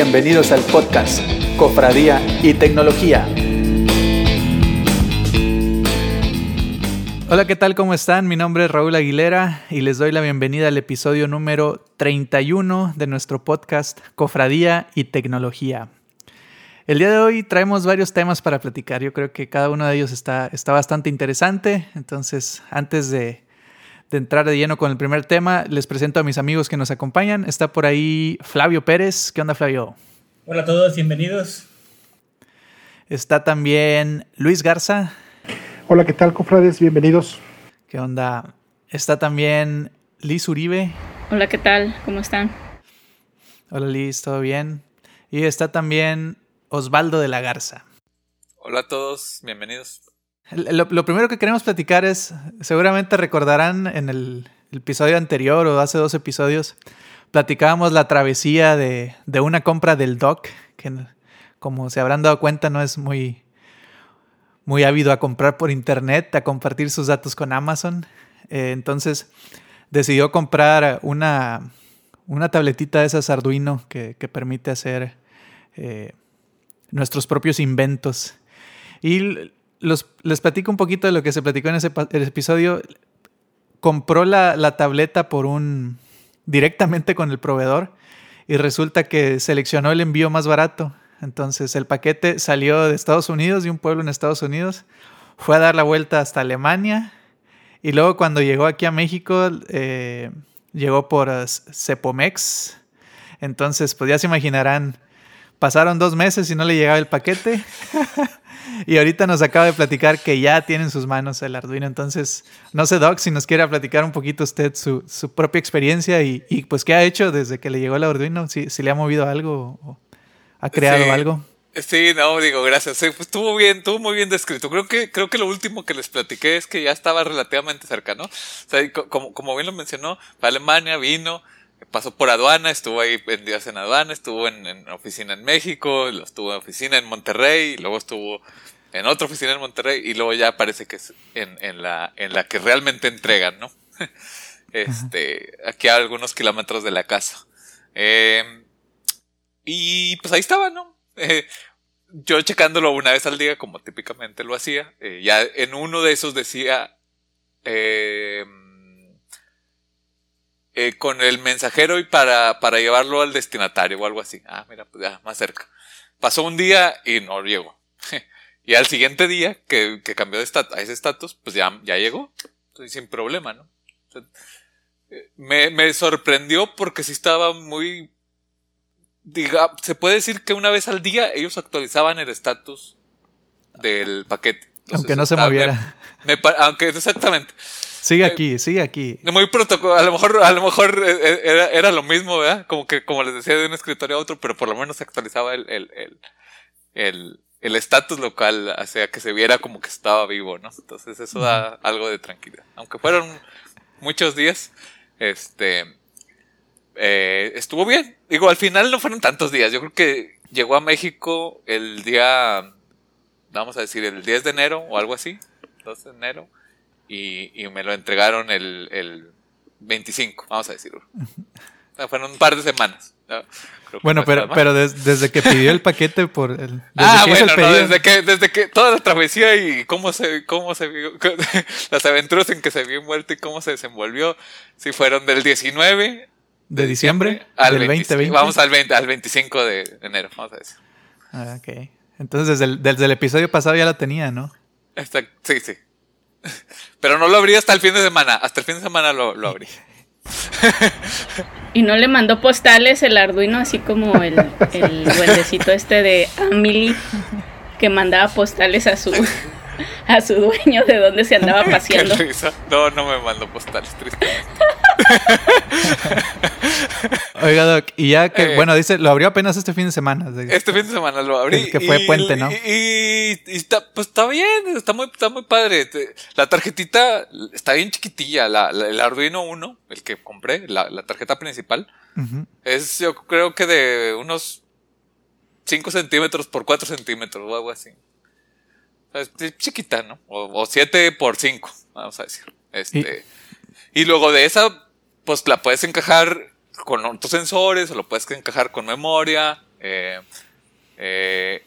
Bienvenidos al podcast Cofradía y Tecnología. Hola, ¿qué tal? ¿Cómo están? Mi nombre es Raúl Aguilera y les doy la bienvenida al episodio número 31 de nuestro podcast Cofradía y Tecnología. El día de hoy traemos varios temas para platicar. Yo creo que cada uno de ellos está, está bastante interesante. Entonces, antes de, de entrar de lleno con el primer tema, les presento a mis amigos que nos acompañan. Está por ahí Flavio Pérez. ¿Qué onda, Flavio? Hola a todos, bienvenidos. Está también Luis Garza. Hola, ¿qué tal, cofrades? Bienvenidos. ¿Qué onda? Está también Liz Uribe. Hola, ¿qué tal? ¿Cómo están? Hola, Liz, ¿todo bien? Y está también Osvaldo de la Garza. Hola a todos, bienvenidos. Lo, primero que queremos platicar es, seguramente recordarán en el, episodio anterior o hace dos episodios, platicábamos la travesía de, una compra del doc, que como se habrán dado cuenta no es muy, muy ávido a comprar por internet, a compartir sus datos con Amazon. Eh, entonces decidió comprar una, una tabletita de esas Arduino que, permite hacer eh, nuestros propios inventos. Y les platico un poquito de lo que se platicó en ese episodio. Compró la, tableta por un directamente con el proveedor y resulta que seleccionó el envío más barato. Entonces el paquete salió de Estados Unidos, de un pueblo en Estados Unidos, fue a dar la vuelta hasta Alemania y luego cuando llegó aquí a México eh, llegó por Cepomex. Entonces, pues ya se imaginarán, pasaron dos meses y no le llegaba el paquete. Y ahorita nos acaba de platicar que ya tiene en sus manos el Arduino. Entonces, no sé, Doc, si nos quiere platicar un poquito usted su, propia experiencia y, pues qué ha hecho desde que le llegó el Arduino, si, si le ha movido algo o ha creado algo. Sí, no, digo, gracias. Pues, estuvo bien, estuvo muy bien descrito. Creo que, creo que lo último que les platiqué es que ya estaba relativamente cerca, ¿no? O sea, como, como bien lo mencionó, Alemania, vino, pasó por aduana, estuvo ahí en días en aduana, estuvo en, oficina en México, estuvo en oficina en Monterrey, y luego estuvo en otra oficina en Monterrey, y luego ya parece que es en, en la, en la que realmente entregan, ¿no? este, aquí a algunos kilómetros de la casa. Eh, y pues ahí estaba, ¿no? Eh, yo checándolo una vez al día, como típicamente lo hacía, eh, ya en uno de esos decía, eh, eh, con el mensajero y para, para llevarlo al destinatario o algo así. Ah, mira, pues ya, más cerca. Pasó un día y no llegó. y al siguiente día que, que cambió de a ese estatus, pues ya, ya llegó. Entonces, sin problema, ¿no? Me, me sorprendió porque sí estaba muy diga, se puede decir que una vez al día ellos actualizaban el estatus del paquete. aunque no se moviera. aunque exactamente. Sigue aquí, sigue aquí. Muy protocolo. A lo mejor, a lo mejor eh, eh, era, era, lo mismo, ¿verdad? Como que, como les decía, de un escritorio a otro, pero por lo menos se actualizaba el, el, el, el, el estatus local, hacía que se viera como que estaba vivo, ¿no? Entonces eso da algo de tranquilidad. Aunque fueron muchos días, este, eh, estuvo bien. Digo, al final no fueron tantos días. Yo creo que llegó a México el día, vamos a decir, el 10 de enero o algo así, 2 de enero y, y me lo entregaron el, el 25, vamos a decirlo. fueron un par de semanas. bueno, pero, pero desde que pidió el paquete por el. Ah, bueno, no, desde que, desde que toda la travesía y cómo se, cómo se vio, las aventuras en que se vio envuelto y cómo se desenvolvió, sí fueron del 19 de diciembre, al 2020. Vamos al, 20, al 25 de enero, vamos a decir. Ah, ok. Entonces desde el, desde el episodio pasado ya lo tenía, ¿no? sí, sí. Pero no lo abrí hasta el fin de semana. Hasta el fin de semana lo, lo abrí. Y no le mandó postales el Arduino, así como el, el duendecito este de Amelie, que mandaba postales a su a su dueño de dónde se andaba paseando. No, no me mandó postales, tristemente. Oiga, Doc, y ya que, eh. bueno, dice, lo abrió apenas este fin de semana. Este fin de semana lo abrí. Que fue puente, ¿no? Y, está, pues está bien, está muy, está muy padre. La tarjetita está bien chiquitilla, la, el Arduino 1, el que compré, la, la tarjeta principal, es yo creo que de unos 5 centímetros por 4 centímetros o algo así. Es chiquita, ¿no? O, 7 por 5, vamos a decir. Este, y luego de esa, pues la puedes encajar con otros sensores o lo puedes encajar con memoria Eh, eh,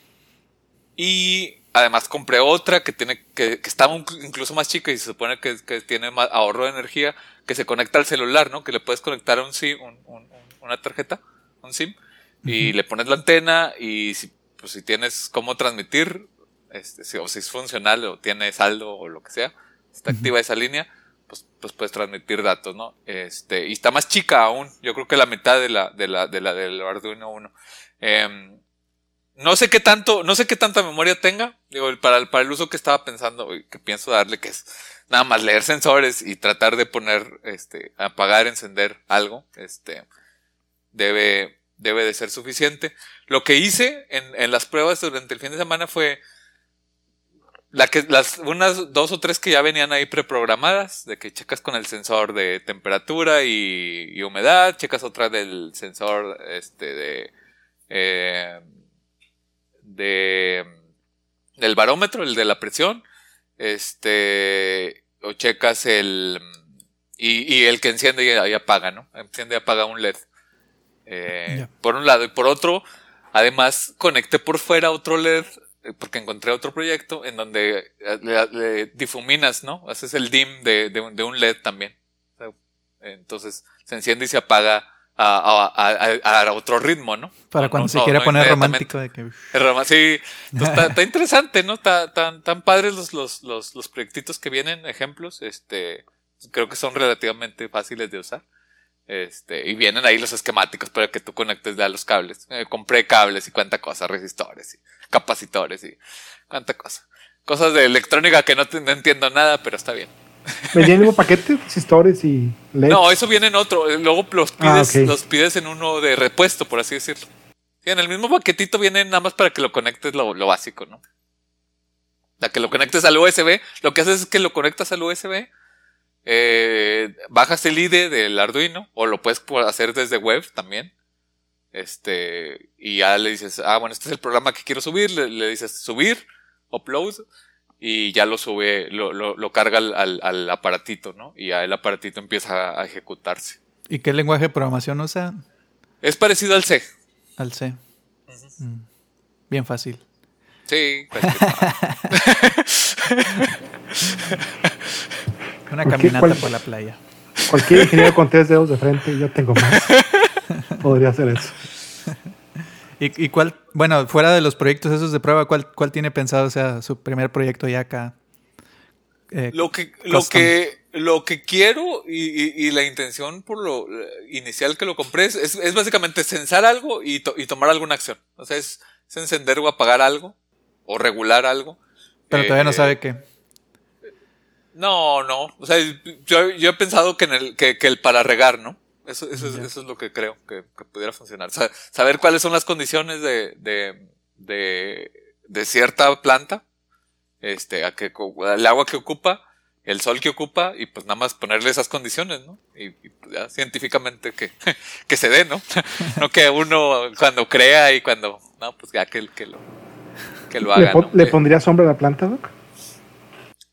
y además compré otra que tiene que, que está incluso más chica y se supone que, que, tiene más ahorro de energía que se conecta al celular, ¿no? Que le puedes conectar un SIM, una tarjeta, un SIM, y le pones la antena y si, pues, si tienes cómo transmitir, este, si, o si es funcional o tiene saldo o lo que sea, está activa esa línea, pues, pues puedes transmitir datos, ¿no? Este, y está más chica aún, yo creo que la mitad de la, de la, de la del Arduino 1. Eh, no sé qué tanto, no sé qué tanta memoria tenga, digo, para el, para el uso que estaba pensando que pienso darle, que es nada más leer sensores y tratar de poner, este, apagar, encender algo, este, debe, debe de ser suficiente. Lo que hice en, en las pruebas durante el fin de semana fue, la que, las, unas dos o tres que ya venían ahí preprogramadas, de que checas con el sensor de temperatura y, y humedad, checas otra del sensor, este, de, eh, de del barómetro, el de la presión, este, o checas el, y, y el que enciende y, apaga, ¿no? Enciende y apaga un LED. Eh, Por un lado, y por otro, además conecté por fuera otro LED, porque encontré otro proyecto en donde eh, le, difuminas, ¿no? Haces el dim de, de, de un LED también. Entonces se enciende y se apaga a, otro ritmo, ¿no? Para cuando se quiera poner romántico. De que... Sí, está, interesante, ¿no? Está, tan, tan padres los, los, los, los proyectitos que vienen, ejemplos, este, creo que son relativamente fáciles de usar. Este, y vienen ahí los esquemáticos para que tú conectes ya los cables. Eh, compré cables y cuánta cosa, resistores y capacitores y cuánta cosa. Cosas de electrónica que no, no entiendo nada, pero está bien. ¿Venía el mismo paquete? ¿Resistores y LED? No, eso viene en otro. Luego los ah, pides, los pides en uno de repuesto, por así decirlo. en el mismo paquetito viene nada más para que lo conectes lo, básico, ¿no? La que lo conectes al USB, lo que haces es que lo conectas al USB, eh, bajas el IDE del Arduino, o lo puedes hacer desde web también. Este, y ya le dices, ah, bueno, este es el programa que quiero subir, le, le dices subir, upload, y ya lo sube, lo, lo, lo carga al, al, aparatito, ¿no? Y ya el aparatito empieza a ejecutarse. ¿Y qué lenguaje de programación usa? Es parecido al C. Al C. Mm. Bien fácil. Sí. Una caminata por la playa. Cualquier ingeniero con tres dedos de frente, yo tengo más. Podría hacer eso. ¿Y, cuál, bueno, fuera de los proyectos esos de prueba, cuál, cuál tiene pensado, o sea, su primer proyecto ya acá? Eh, lo, que, lo, que, lo que quiero y, la intención por lo inicial que lo compré es, es, básicamente censar algo y, y, tomar alguna acción. O sea, es, encender o apagar algo o regular algo. Pero todavía no eh, sabe qué. No, no. O sea, yo, yo he pensado que, en el, que, que el para regar, ¿no? Eso, eso, es, eso es lo que creo que, pudiera funcionar. saber cuáles son las condiciones de, de, de, de cierta planta, este, a que, el agua que ocupa, el sol que ocupa, y pues nada más ponerle esas condiciones, ¿no? Y, pues ya científicamente que, que se dé, ¿no? no que uno cuando crea y cuando, no, pues ya que, que lo, que lo haga. ¿Le, ¿le pondría sombra a la planta, Doc?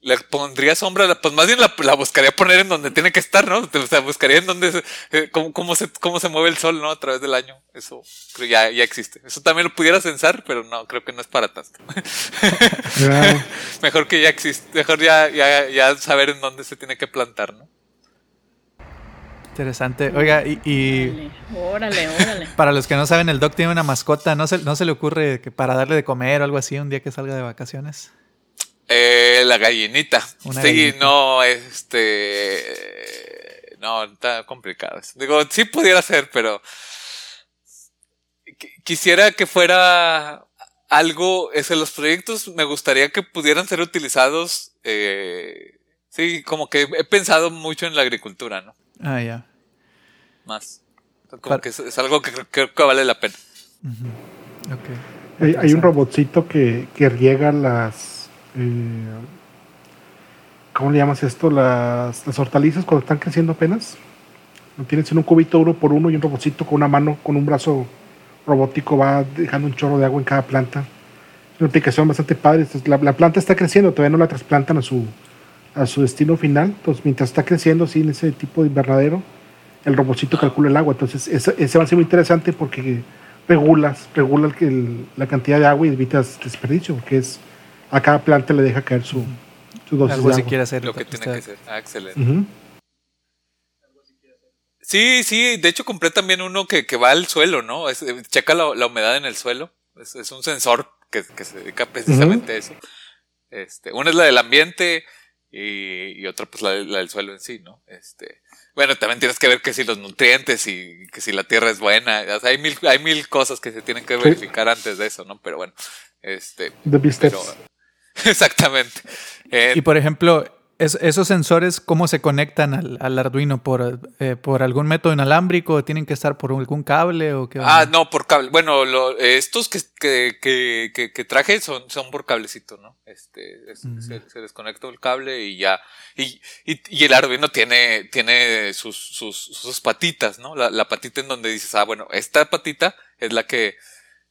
Le pondría sombra, pues más bien la, buscaría poner en donde tiene que estar, ¿no? O sea, buscaría en donde, eh, cómo, se, cómo se mueve el sol, ¿no? A través del año. Eso creo ya, ya existe. Eso también lo pudiera censar, pero no, creo que no es para tanto. mejor que ya existe, mejor ya, ya, ya saber en dónde se tiene que plantar, ¿no? Interesante. Oiga, y, Órale, órale, Para los que no saben, el Doc tiene una mascota. ¿No se, ¿No se le ocurre que para darle de comer o algo así un día que salga de vacaciones? Eh, la gallinita. sí, no, este. No, está complicado. Digo, sí pudiera ser, pero. Quisiera que fuera algo. Es los proyectos me gustaría que pudieran ser utilizados. Eh, sí, como que he pensado mucho en la agricultura, ¿no? Ah, ya. Más. Como que es, algo que creo que vale la pena. hay, hay, un robotcito que, que riega las eh, ¿cómo le llamas esto? Las, hortalizas cuando están creciendo apenas. Tienes en un cubito uno por uno y un robotcito con una mano, con un brazo robótico va dejando un chorro de agua en cada planta. Es una aplicación bastante padre. La, planta está creciendo, todavía no la trasplantan a su, a su destino final. Entonces, mientras está creciendo así en ese tipo de invernadero, el robotcito calcula el agua. Entonces, ese, va a ser muy interesante porque regulas, regula la cantidad de agua y evitas desperdicio, porque es a cada planta le deja caer su, su dosis Algo de si quiere hacer. Lo que tiene que ser. Ah, excelente. Sí, sí, de hecho compré también uno que, que va al suelo, ¿no? Es- eh, checa la, la humedad en el suelo. Es, es un sensor que, que se dedica precisamente a eso. Este, una es la del ambiente y, y otra pues la, de- la del suelo en sí, ¿no? Este, bueno, también tienes que ver que si los nutrientes y que si la tierra es buena. O sea, hay mil, hay mil cosas que se tienen que Sí. verificar antes de eso, ¿no? Pero bueno, este, The big pero, steps. exactamente. Eh, Y por ejemplo, es- esos sensores, ¿cómo se conectan al, al Arduino? ¿Por, eh, ¿Por algún método inalámbrico? ¿O ¿Tienen que estar por algún cable? ¿O qué Ah, no, por cable. Bueno, lo- estos que, que, que, que, que traje son, son por cablecito, ¿no? Este, es- se, se desconecta el cable y ya. Y, y, y el Arduino tiene, tiene sus, sus, sus patitas, ¿no? La, la patita en donde dices, ah, bueno, esta patita es la que,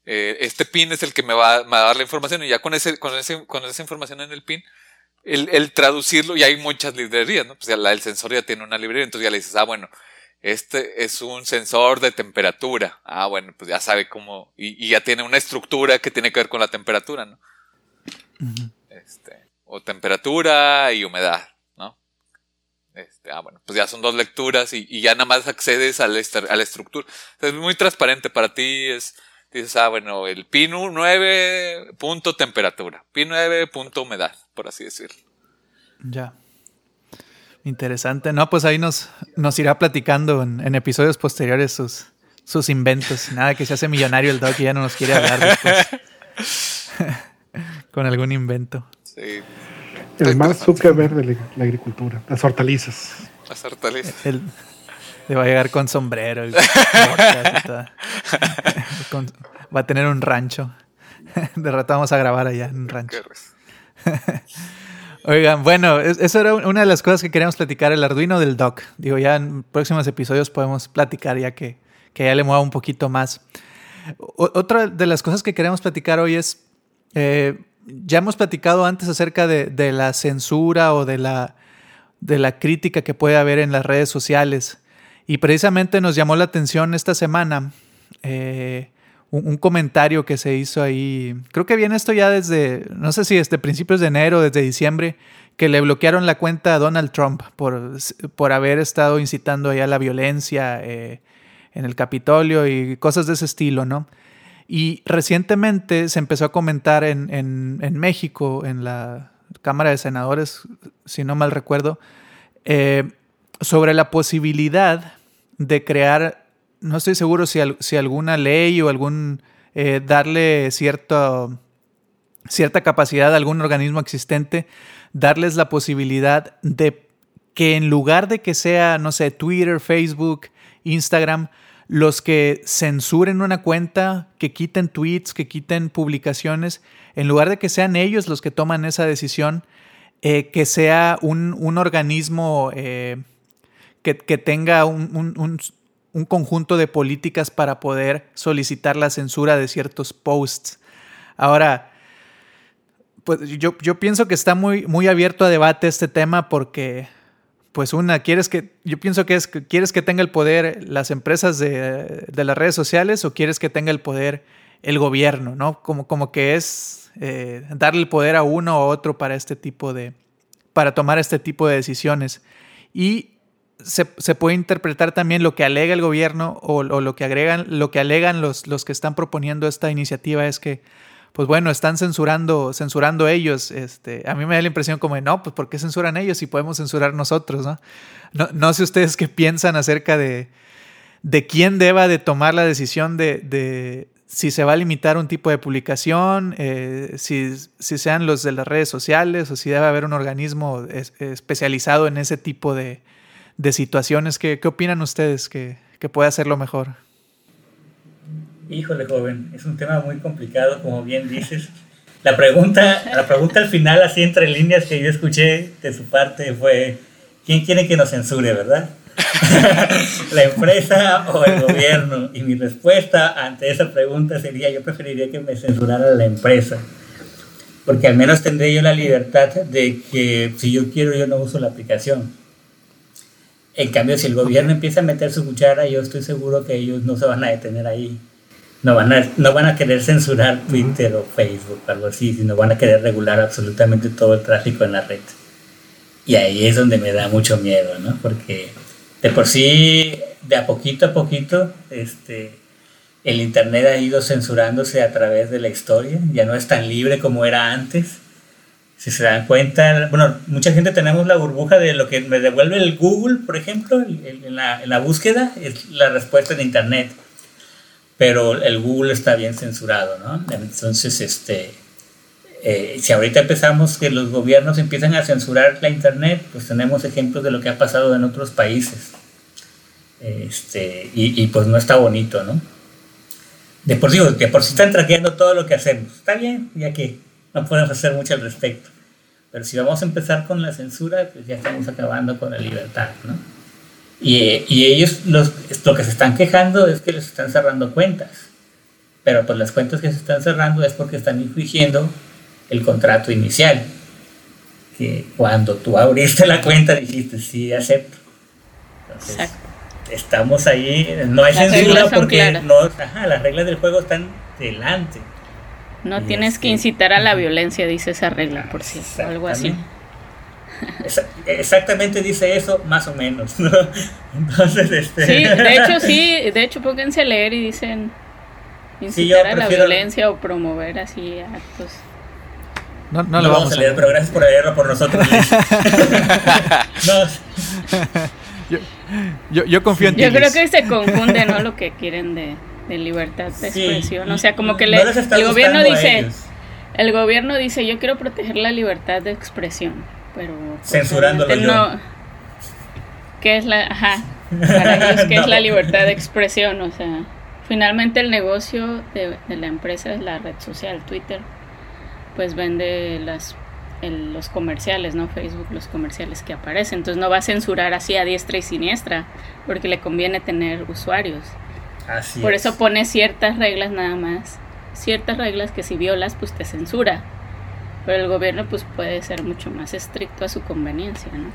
eh, este pin es el que me va, me va a dar la información y ya con ese, con ese, con esa información en el pin, el, el traducirlo, y hay muchas librerías, ¿no? Pues ya la, el sensor ya tiene una librería, entonces ya le dices, ah, bueno, este es un sensor de temperatura. Ah, bueno, pues ya sabe cómo. Y, y ya tiene una estructura que tiene que ver con la temperatura, ¿no? Este. O temperatura y humedad, ¿no? Este, ah, bueno, pues ya son dos lecturas y, y ya nada más accedes a la, a la estructura. Es muy transparente para ti, es. Dices, ah, bueno, el pin 9 punto temperatura, pin 9 punto humedad, por así decirlo. Ya. Interesante. No, pues ahí nos, nos irá platicando en, en episodios posteriores sus, sus inventos. Nada que se hace millonario el Doc y ya no nos quiere hablar después. Con algún invento. Sí, El más. Zuckerberg de la, la agricultura, las hortalizas. las hortalizas. Él le va a llegar con sombrero y botas y todo. Con- va a tener un rancho. De rato vamos a grabar allá en un rancho. Oigan, bueno, es- eso era una de las cosas que queríamos platicar, el Arduino del Doc. Digo, ya en próximos episodios podemos platicar ya que, que ya le mueva un poquito más. O- otra de las cosas que queremos platicar hoy es, eh, ya hemos platicado antes acerca de, de la censura o de la, de la crítica que puede haber en las redes sociales. Y precisamente nos llamó la atención esta semana eh, un, comentario que se hizo ahí. Creo que viene esto ya desde, no sé si desde principios de enero, desde diciembre, que le bloquearon la cuenta a Donald Trump por, por haber estado incitando allá la violencia eh, en el Capitolio y cosas de ese estilo, ¿no? Y recientemente se empezó a comentar en, en- en México, en la Cámara de Senadores, si no mal recuerdo, eh, sobre la posibilidad de crear, no estoy seguro si, si alguna ley o algún, eh, darle cierta capacidad a algún organismo existente, darles la posibilidad de que en lugar de que sea, no sé, Twitter, Facebook, Instagram, los que censuren una cuenta, que quiten tweets, que quiten publicaciones, en lugar de que sean ellos los que toman esa decisión, eh, que sea un, un organismo eh, que, tenga un, un- un- un conjunto de políticas para poder solicitar la censura de ciertos posts. Ahora, pues yo, yo pienso que está muy, muy abierto a debate este tema porque, pues una, quieres que, yo pienso que es, quieres que tenga el poder las empresas de, de las redes sociales o quieres que tenga el poder el gobierno, ¿no? Como, como que es eh, darle el poder a uno o otro para este tipo de, para tomar este tipo de decisiones. Y se, puede interpretar también lo que alega el gobierno o, lo que agregan, lo que alegan los, los que están proponiendo esta iniciativa es que, pues bueno, están censurando, censurando ellos. Este, a mí me da la impresión como de, no, pues ¿por qué censuran ellos si podemos censurar nosotros? No, no, no sé ustedes qué piensan acerca de, de quién deba de tomar la decisión de, de si se va a limitar un tipo de publicación, eh, si, si sean los de las redes sociales o si debe haber un organismo es- especializado en ese tipo de, de situaciones. ¿Qué, qué opinan ustedes que, que puede hacerlo mejor? Híjole, joven, es un tema muy complicado, como bien dices. La pregunta, la pregunta al final, así entre líneas que yo escuché de su parte fue, ¿quién quiere que nos censure, verdad? ¿La empresa o el gobierno? Y mi respuesta ante esa pregunta sería, yo preferiría que me censurara la empresa. Porque al menos tendré yo la libertad de que si yo quiero, yo no uso la aplicación. En cambio, si el gobierno empieza a meter su cuchara, yo estoy seguro que ellos no se van a detener ahí. no van a, no van a querer censurar Twitter o Facebook o algo así, sino van a querer regular absolutamente todo el tráfico en la red. Y ahí es donde me da mucho miedo, ¿no? Porque de por sí, de a poquito a poquito, este, el Internet ha ido censurándose a través de la historia, ya no es tan libre como era antes. Si se dan cuenta, bueno, mucha gente tenemos la burbuja de lo que me devuelve el Google, por ejemplo, en la, búsqueda, es la respuesta en Internet pero el Google está bien censurado, ¿no? Entonces, este, eh, si ahorita empezamos que los gobiernos empiezan a censurar la Internet, pues tenemos ejemplos de lo que ha pasado en otros países. Este, y, pues no está bonito, ¿no? De por sí, de por sí están traqueando todo lo que hacemos. Está bien, ya que no podemos hacer mucho al respecto. Pero si vamos a empezar con la censura, pues ya estamos acabando con la libertad, ¿no? Y, y ellos los, lo que se están quejando es que les están cerrando cuentas. Pero pues las cuentas que se están cerrando es porque están infringiendo el contrato inicial. Que cuando tú abriste la cuenta dijiste sí, acepto. Entonces, estamos ahí, no hay censura porque no, ajá, las reglas del juego están delante. No tienes que incitar a la violencia, dice esa regla, por si algo así. Exactamente dice eso, más o menos. Entonces, este... Sí, de hecho, sí, de hecho, pónganse a leer y dicen incitar a la violencia o promover así actos. No, no, lo vamos, a leer, pero gracias por leerlo por nosotros. yo, yo, confío en ti. Yo creo que se confunde, ¿no? Lo que quieren de, de libertad de expresión. O sea, como que le, el gobierno dice, el gobierno dice, yo quiero proteger la libertad de expresión pero... Pues, Censurándolo no, ¿Qué es la... Ajá, para ellos, ¿qué es la libertad de expresión? O sea, finalmente el negocio de, la empresa es la red social, Twitter, pues vende las los comerciales, ¿no? Facebook, los comerciales que aparecen. Entonces no va a censurar así a diestra y siniestra, porque le conviene tener usuarios. Así Por eso pone ciertas reglas nada más. Ciertas reglas que si violas, pues te censura pero el gobierno pues puede ser mucho más estricto a su conveniencia, ¿no?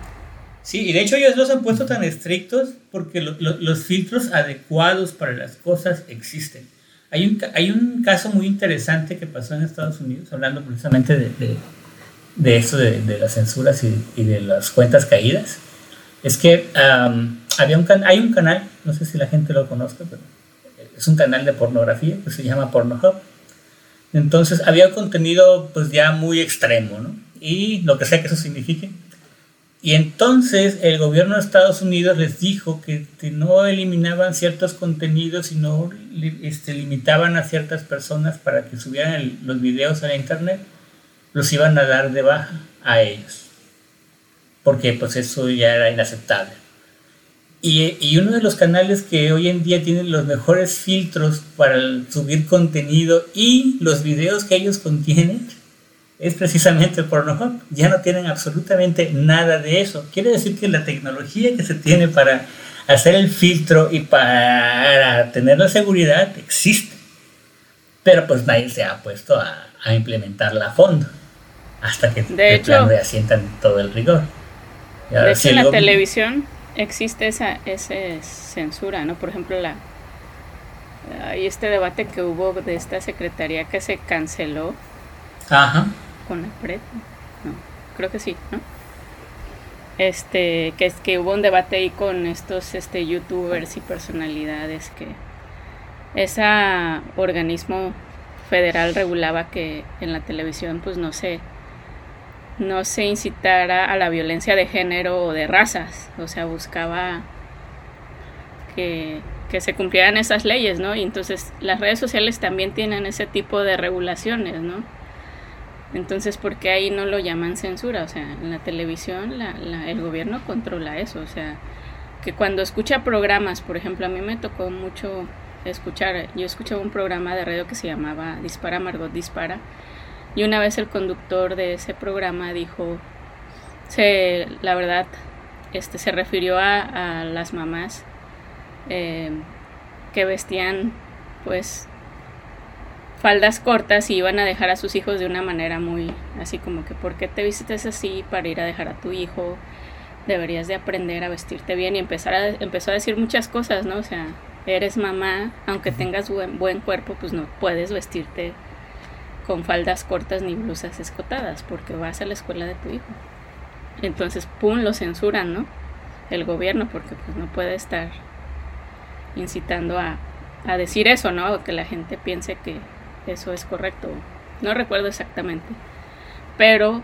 Sí, y de hecho ellos los han puesto tan estrictos porque los filtros adecuados para las cosas existen. Hay un, hay un caso muy interesante que pasó en Estados Unidos, hablando precisamente de, de, de eso, de, de, las censuras y, y, de las cuentas caídas. Es que había un hay un canal, no sé si la gente lo conozca, pero es un canal de pornografía que se llama Pornhub entonces había contenido pues ya muy extremo, ¿no? Y lo que sea que eso signifique. Y entonces el gobierno de Estados Unidos les dijo que, no eliminaban ciertos contenidos, sino este, limitaban a ciertas personas para que subieran los videos a la internet, los iban a dar de baja a ellos. Porque pues eso ya era inaceptable. Y, uno de los canales que hoy en día tienen los mejores filtros para subir contenido y los videos que ellos contienen es precisamente Pornhub. Ya no tienen absolutamente nada de eso. Quiere decir que la tecnología que se tiene para hacer el filtro y para tener la seguridad existe. Pero pues nadie se ha puesto a, implementarla a fondo hasta que de hecho, reasientan todo el rigor. de hecho, en la televisión existe esa, esa censura, ¿no? Por ejemplo, la hay este debate que hubo de esta secretaría que se canceló Ajá. con la PRED, no, creo que sí, ¿no? Este, que es que hubo un debate ahí con estos este youtubers y personalidades que ese organismo federal regulaba que en la televisión pues no se no se incitara a la violencia de género o de razas, o sea, buscaba que, se cumplieran esas leyes, ¿no? Y entonces las redes sociales también tienen ese tipo de regulaciones, ¿no? Entonces, ¿por qué ahí no lo llaman censura? O sea, en la televisión el gobierno controla eso, o sea, que cuando escucha programas, por ejemplo, a mí me tocó mucho escuchar, yo escuchaba un programa de radio que se llamaba Dispara Margot Dispara, y una vez el conductor de ese programa dijo, se, la verdad, este, se refirió a, las mamás eh, que vestían pues faldas cortas y iban a dejar a sus hijos de una manera muy así como que ¿por qué te vistes así para ir a dejar a tu hijo? Deberías de aprender a vestirte bien y empezar a, empezó a decir muchas cosas, ¿no? O sea, eres mamá, aunque tengas buen, buen cuerpo, pues no puedes vestirte con faldas cortas ni blusas escotadas, porque vas a la escuela de tu hijo. Entonces, pum, lo censuran, ¿no? El gobierno, porque pues no puede estar incitando a, a decir eso, ¿no? O que la gente piense que eso es correcto. No recuerdo exactamente. Pero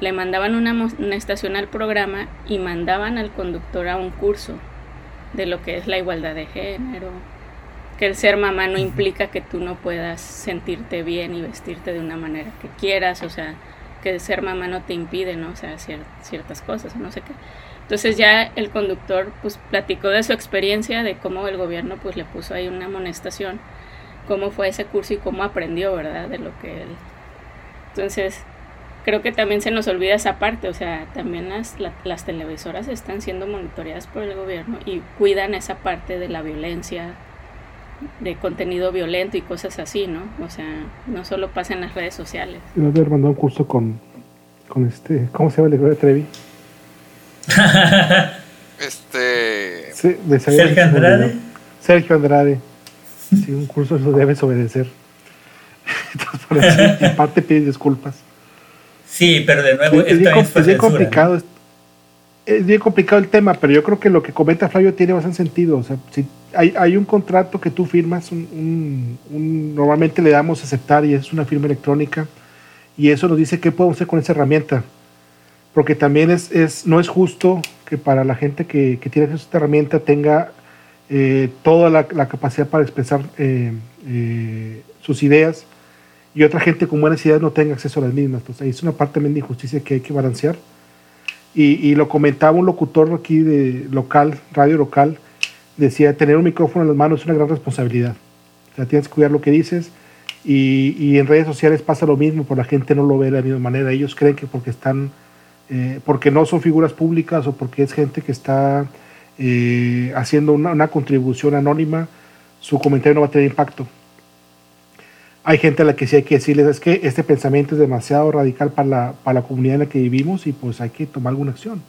le mandaban una, una estación al programa y mandaban al conductor a un curso de lo que es la igualdad de género, que el ser mamá no implica que tú no puedas sentirte bien y vestirte de una manera que quieras, o sea, que ser mamá no te impide, ¿no? O sea, ciertas cosas, no sé qué. Entonces ya el conductor pues platicó de su experiencia, de cómo el gobierno pues le puso ahí una amonestación, cómo fue ese curso y cómo aprendió, ¿verdad? De lo que él... Entonces, creo que también se nos olvida esa parte, o sea, también las, las televisoras están siendo monitoreadas por el gobierno y cuidan esa parte de la violencia, de contenido violento y cosas así, ¿no? O sea, no solo pasa en las redes sociales. Yo haber mandado un curso con, con este, ¿cómo se llama el de Trevi? este. Sergio Andrade. Sergio Andrade. Sí, un curso eso debes obedecer. Entonces, aparte pides disculpas. Sí, pero de nuevo, es, bien, complicado. Es bien complicado el tema, pero yo creo que lo que comenta Flavio tiene bastante sentido. O sea, si hay, un contrato que tú firmas, un, normalmente le damos aceptar y es una firma electrónica, y eso nos dice qué podemos hacer con esa herramienta porque también es, no es justo que para la gente que, tiene esta herramienta tenga eh, toda la, la, capacidad para expresar eh, eh, sus ideas y otra gente con buenas ideas no tenga acceso a las mismas. Entonces, ahí es una parte también de injusticia que hay que balancear. Y, y, lo comentaba un locutor aquí de local, radio local, decía, tener un micrófono en las manos es una gran responsabilidad. O sea, tienes que cuidar lo que dices. Y, en redes sociales pasa lo mismo, pero la gente no lo ve de la misma manera. Ellos creen que porque están eh, porque no son figuras públicas o porque es gente que está eh, haciendo una, contribución anónima, su comentario no va a tener impacto. Hay gente a la que sí hay que decirles es que este pensamiento es demasiado radical para la, para la comunidad en la que vivimos y pues hay que tomar alguna acción.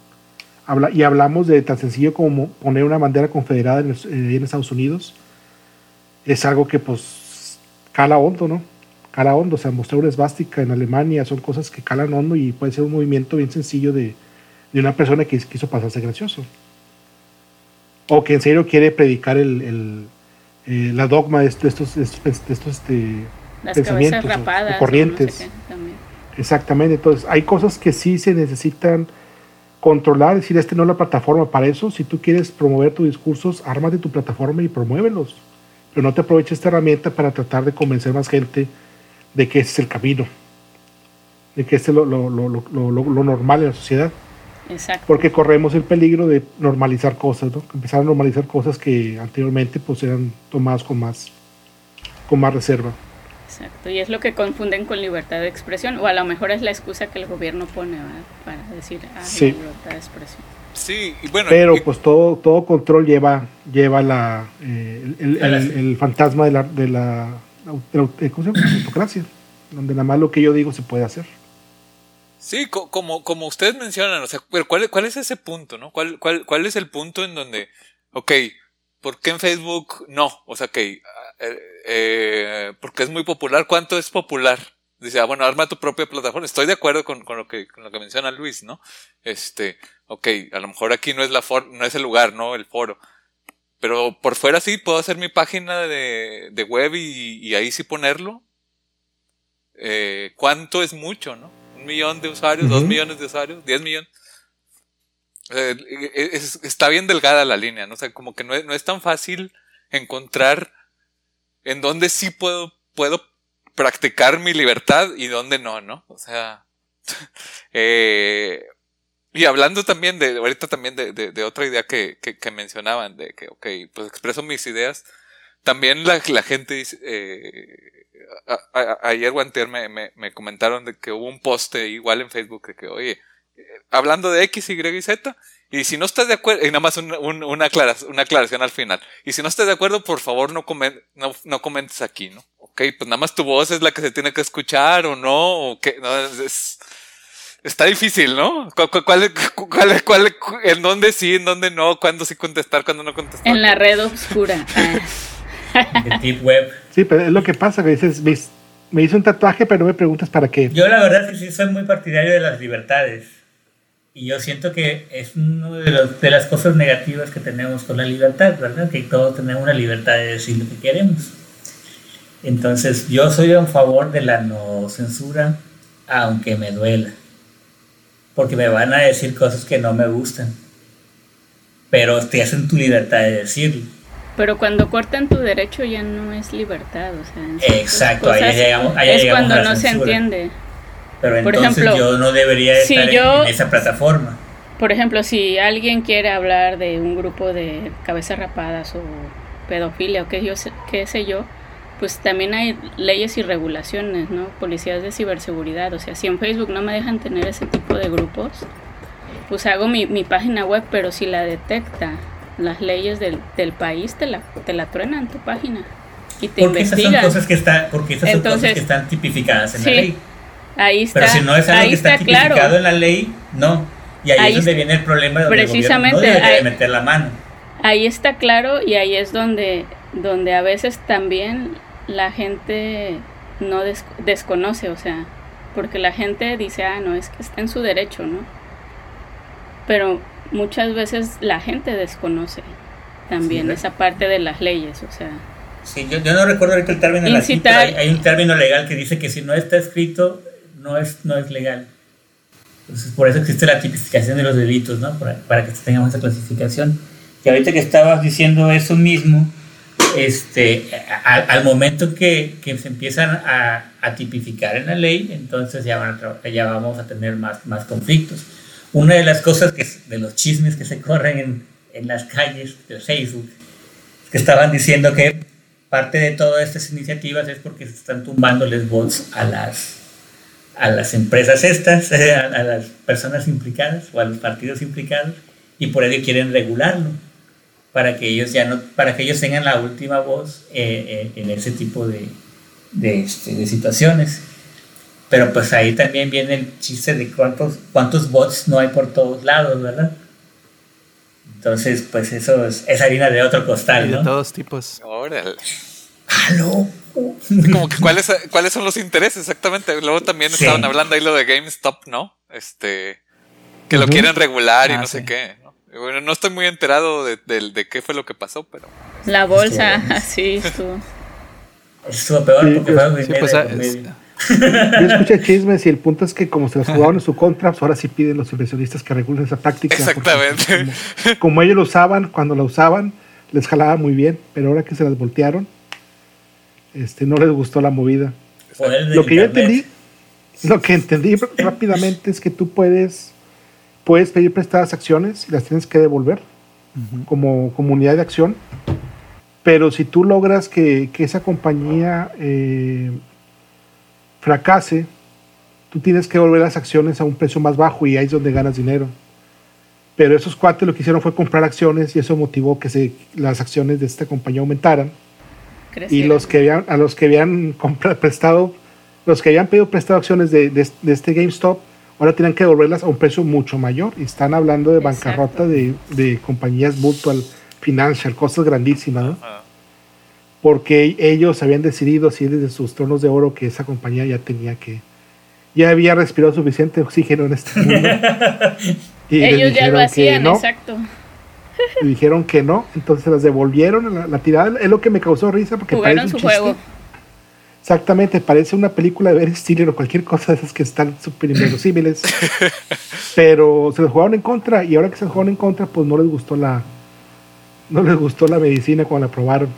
Habla, y hablamos de tan sencillo como poner una bandera confederada en, eh, en Estados Unidos. Es algo que pues cala hondo, ¿no? cala hondo, o sea, mostrar una esvástica en Alemania son cosas que calan hondo y puede ser un movimiento bien sencillo de, de una persona que quiso pasarse gracioso. O que en serio quiere predicar el, el eh, la dogma de estos, de estos, de estos este, pensamientos rapadas, o, corrientes. Exactamente, entonces hay cosas que sí se necesitan controlar, decir, este no es la plataforma para eso. Si tú quieres promover tus discursos, ármate tu plataforma y promuévelos. Pero no te aproveches esta herramienta para tratar de convencer más gente de que ese es el camino, de que este es lo, lo, lo, lo normal en la sociedad. Exacto. Porque corremos el peligro de normalizar cosas, ¿no? Empezar a normalizar cosas que anteriormente pues eran tomadas con más, con más reserva. Exacto, y es lo que confunden con libertad de expresión, o a lo mejor es la excusa que el gobierno pone para decir ah, libertad de expresión. Sí, y bueno. Pero pues todo, todo control lleva, lleva la, eh, el, el, el, fantasma de la, de la ¿cómo se llama? autocracia, donde nada más lo que yo digo se puede hacer. Sí, como, como ustedes mencionan, o sea, pero ¿cuál, cuál es ese punto, no? ¿Cuál, cuál, ¿Cuál es el punto en donde, ok, ¿por qué en Facebook no? O sea, ok, eh, eh, porque es muy popular, ¿cuánto es popular? Dice, ah, bueno, arma tu propia plataforma. Estoy de acuerdo con, con, lo que, con lo que menciona Luis, ¿no? Este, ok, a lo mejor aquí no es la for no es el lugar, ¿no? El foro. Pero por fuera sí puedo hacer mi página de, de web y, y, ahí sí ponerlo. Eh, ¿Cuánto es mucho, no? Un millón de usuarios, dos millones de usuarios, diez millones. es, está bien delgada la línea, ¿no? O sea, como que no es, no es tan fácil encontrar en dónde sí puedo, puedo practicar mi libertad y dónde no, ¿no? O sea, eh, y hablando también de, ahorita también de, de, otra idea que, que, mencionaban, de que, ok, pues expreso mis ideas. También la, la gente dice, eh, ayer o me, me, me, comentaron de que hubo un poste igual en Facebook de que, oye, eh, hablando de X, Y y Z, y si no estás de acuerdo, y nada más un, una, aclaración, una aclaración al final, y si no estás de acuerdo, por favor no, no, no comentes aquí, ¿no? Ok, pues nada más tu voz es la que se tiene que escuchar o no, o que, no, es, Está difícil, ¿no? ¿Cuál, cuál, cuál, en dónde sí, en dónde no? ¿Cuándo sí contestar, cuándo no contestar? En la red oscura. El deep web. Sí, pero es lo que pasa, que dices, me hice un tatuaje, pero no me preguntas para qué. Yo la verdad es que sí soy muy partidario de las libertades. Y yo siento que es una de, de, las cosas negativas que tenemos con la libertad, ¿verdad? Que todos tenemos una libertad de decir lo que queremos. Entonces, yo soy a favor de la no censura, aunque me duela. Porque me van a decir cosas que no me gustan. Pero te hacen tu libertad de decirlo. Pero cuando cortan tu derecho ya no es libertad, o sea. Exacto, ahí llegamos, Es cuando no se entiende. Pero entonces yo no debería estar en, esa plataforma. Por ejemplo, si alguien quiere hablar de un grupo de cabezas rapadas o pedofilia o qué, yo, qué sé yo, pues también hay leyes y regulaciones, ¿no? Policías de ciberseguridad. O sea, si en Facebook no me dejan tener ese tipo de grupos, pues hago mi, mi página web, pero si la detecta las leyes del, del país, te la, te la truenan tu página y te porque investigan. Esas son cosas que porque esas son cosas que están tipificadas en la ley. Ahí está. Pero si no es algo que está, tipificado en la ley, no. Y ahí, es donde viene el problema de donde precisamente, el gobierno no meter la mano. Ahí está claro y ahí es donde, donde a veces también la gente no desconoce, o sea, porque la gente dice, ah, no, es que está en su derecho, ¿no? Pero muchas veces la gente desconoce también esa parte de las leyes, o sea. Sí, yo, no recuerdo ahorita el término hay, hay, un término legal que dice que si no está escrito, no es, no es legal. Entonces, por eso existe la tipificación de los delitos, ¿no? Para, para que tengamos esa clasificación. Y ahorita que estabas diciendo eso mismo, este, al momento que, que, se empiezan a, a, tipificar en la ley, entonces ya, van ya vamos a tener más, más conflictos. Una de las cosas que, de los chismes que se corren en, en las calles de Facebook, que estaban diciendo que parte de todas estas iniciativas es porque se están tumbándoles bots a las, a las empresas estas, a, a las personas implicadas o a los partidos implicados, y por ello quieren regularlo para que ellos ya no, para que ellos tengan la última voz eh, eh, en ese tipo de, de, este, de, situaciones. Pero pues ahí también viene el chiste de cuántos, cuántos bots no hay por todos lados, ¿verdad? Entonces, pues eso es, harina de otro costal, ¿no? De todos tipos. Órale. ¡Halo! Como que cuáles, cuáles son los intereses, exactamente. Luego también estaban hablando ahí lo de GameStop, ¿no? Este, que lo quieren regular y ah, no sé qué. Bueno, no estoy muy enterado de, de, qué fue lo que pasó, pero... La bolsa, así estuvo. Estuvo peor porque fue sí, pues, ah, Yo escuché chismes y el punto es que como se las jugaban en su contra, pues ahora sí piden los inversionistas que regulen esa práctica. Exactamente. Como, ellos lo usaban, cuando la usaban, les jalaba muy bien, pero ahora que se las voltearon, este, no les gustó la movida. Lo que yo entendí, lo que entendí rápidamente es que tú puedes puedes pedir prestadas acciones y las tienes que devolver como comunidad de acción. Pero si tú logras que, esa compañía eh, fracase, tú tienes que devolver las acciones a un precio más bajo y ahí es donde ganas dinero. Pero esos cuates lo que hicieron fue comprar acciones y eso motivó que se, las acciones de esta compañía aumentaran. Y los que habían, a los que habían comprado, prestado, los que habían pedido prestado acciones de, de este GameStop, ahora tienen que devolverlas a un precio mucho mayor. Y están hablando de bancarrota de, de, compañías mutual, financial, cosas grandísimas, ¿no? Porque ellos habían decidido, así desde sus tronos de oro, que esa compañía ya tenía que. Ya había respirado suficiente oxígeno en este mundo. y ellos ya lo hacían, exacto. Y dijeron que no, entonces las devolvieron la, la tirada. Es lo que me causó risa porque Jugaron su juego Exactamente, parece una película de Ben Stiller o cualquier cosa de esas que están súper inverosímiles. pero se los jugaron en contra y ahora que se los jugaron en contra, pues no les gustó la no les gustó la medicina cuando la probaron.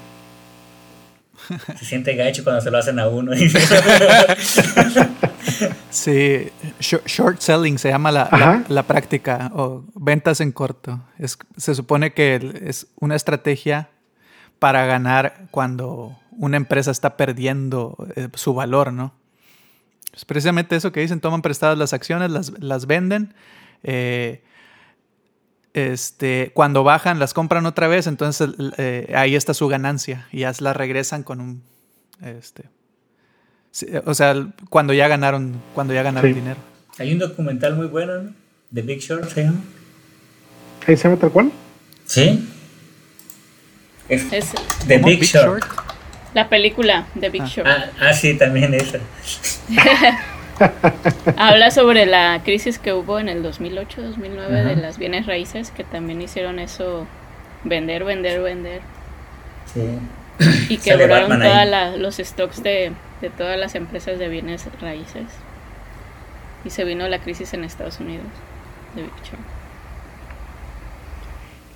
Se siente gacho cuando se lo hacen a uno. sí, short selling se llama la, la, práctica o ventas en corto. Es, se supone que es una estrategia para ganar cuando una empresa está perdiendo eh, su valor, ¿no? Es precisamente eso que dicen, toman prestadas las acciones, las, venden, eh, este, cuando bajan las compran otra vez, entonces eh, ahí está su ganancia y ya las regresan con un, este, o sea, cuando ya ganaron, cuando ya ganaron dinero. Hay un documental muy bueno, ¿no? The Big Short se llama. ¿Ahí se llama tal cual? Sí. Es Es The. Big, Big Short. Short. la película de Big Ah. Short. Ah, ah, sí, también esa. Habla sobre la crisis que hubo en el 2008-2009 de las bienes raíces, que también hicieron eso, vender, vender, vender. Sí. Y quebraron todos los stocks de, de todas las empresas de bienes raíces. Y se vino la crisis en Estados Unidos de Big Short.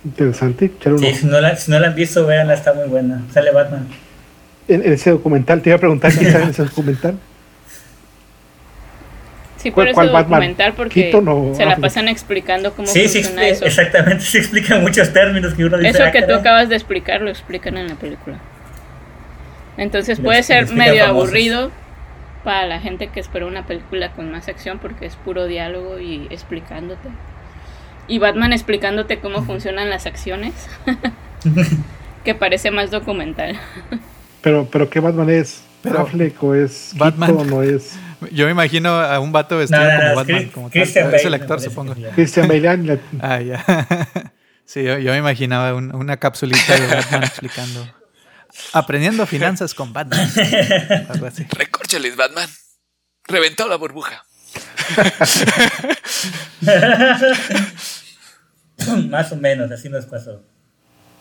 Interesante. Sí, si no, la, si no la han visto, véanla, está muy buena. Sale Batman. En, en ese documental, te iba a preguntar quién sale en ese documental. Sí, ¿Cuál- por eso cuál Batman? documental, porque ¿Keaton o se la Affleck? pasan explicando cómo Sí, funciona eso. exactamente. Se explican muchos términos que uno dice. Eso "Ah, que tú caray". acabas de explicar lo explican en la película. Entonces puede ser medio famosos. aburrido para la gente que espera una película con más acción porque es puro diálogo y explicándote. Y Batman explicándote cómo funcionan las acciones, que parece más documental. Pero, pero ¿qué Batman es? Pero- ¿Affleck o es Batman. Keaton o es Yo me imagino a un vato vestido no, no, como Batman. Chris- como tal. Christian Es Bale, el actor, supongo. Christian Bale? Ah, ya. sí, yo, yo me imaginaba un- una capsulita de Batman explicando. Aprendiendo finanzas con Batman. Algo así. Recórcholis, Batman. Reventó la burbuja. Más o menos, así nos pasó.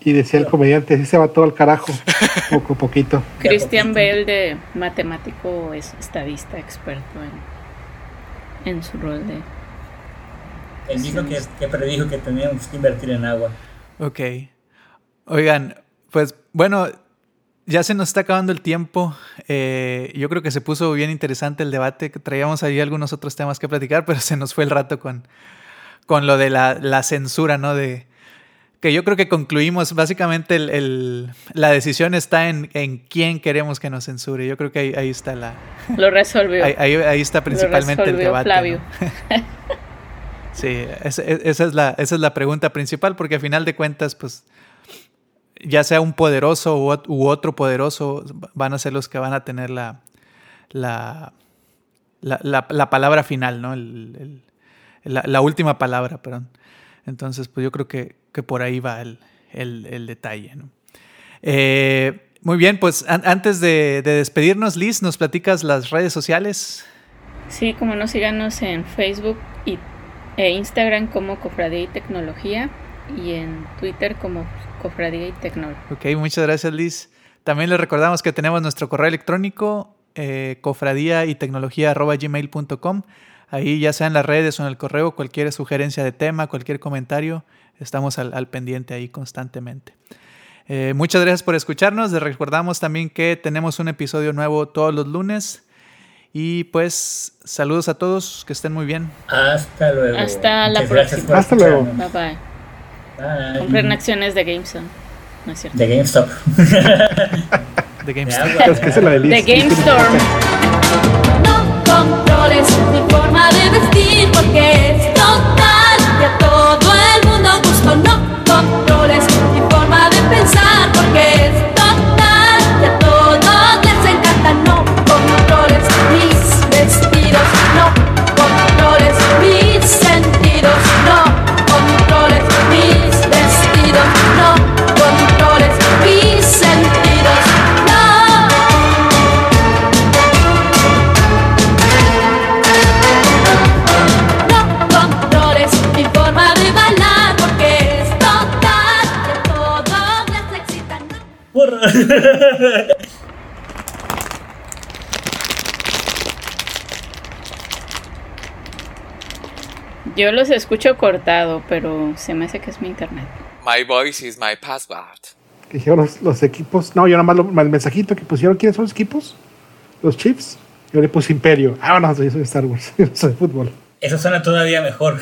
Y decía el comediante, así se va todo al carajo, poco a poquito. Christian. Bale de matemático es estadista experto en, en su rol de... Él dijo que, que predijo que teníamos que invertir en agua. Ok. Oigan, pues bueno, ya se nos está acabando el tiempo. Eh, yo creo que se puso bien interesante el debate. que Traíamos ahí algunos otros temas que platicar, pero se nos fue el rato con, con lo de la, la censura, ¿no? De, que yo creo que concluimos, básicamente el, el- la decisión está en, en quién queremos que nos censure. Yo creo que ahí, ahí está la... Lo resolvió. Ahí, ahí- ahí está lo principalmente el debate. Flavio. ¿no? Sí, esa, esa es la, esa es la pregunta principal, porque a final de cuentas, pues, ya sea un poderoso u, ot- u otro poderoso, van a ser los que van a tener la, la, la, la- la palabra final, ¿no? El- la última palabra, perdón. Entonces, pues yo creo que, que por ahí va el, el- el detalle, ¿no? Eh, muy bien, pues an- antes de, de despedirnos, Liz, ¿nos platicas las redes sociales? Sí, como no, síganos en Facebook y, e Instagram como Cofradía y Tecnología y en Twitter como Cofradía y Tecnología. Ok, muchas gracias Liz. También les recordamos que tenemos nuestro correo electrónico eh, cofradía y tecnología gmail.com. Ahí ya sea en las redes o en el correo, cualquier sugerencia de tema, cualquier comentario, estamos al, al pendiente ahí constantemente. Eh, muchas gracias por escucharnos. Les recordamos también que tenemos un episodio nuevo todos los lunes. Y pues saludos a todos, que estén muy bien. Hasta luego. Hasta la próxima. Hasta luego. Bye bye. Bye. Compren acciones de GameStop. No es cierto. De GameStop. De GameStop. agua. Es que esa es la de Liz. Yo los escucho cortado, pero se me hace que es mi internet. My voice is my password. Que dijeron los, los equipos. No, yo nada más lo- el mensajito que pusieron. ¿Quiénes son los equipos? Los Chiefs. Yo le puse Imperio. Ah, no, yo soy de Star Wars. Yo soy de fútbol. Eso suena todavía mejor.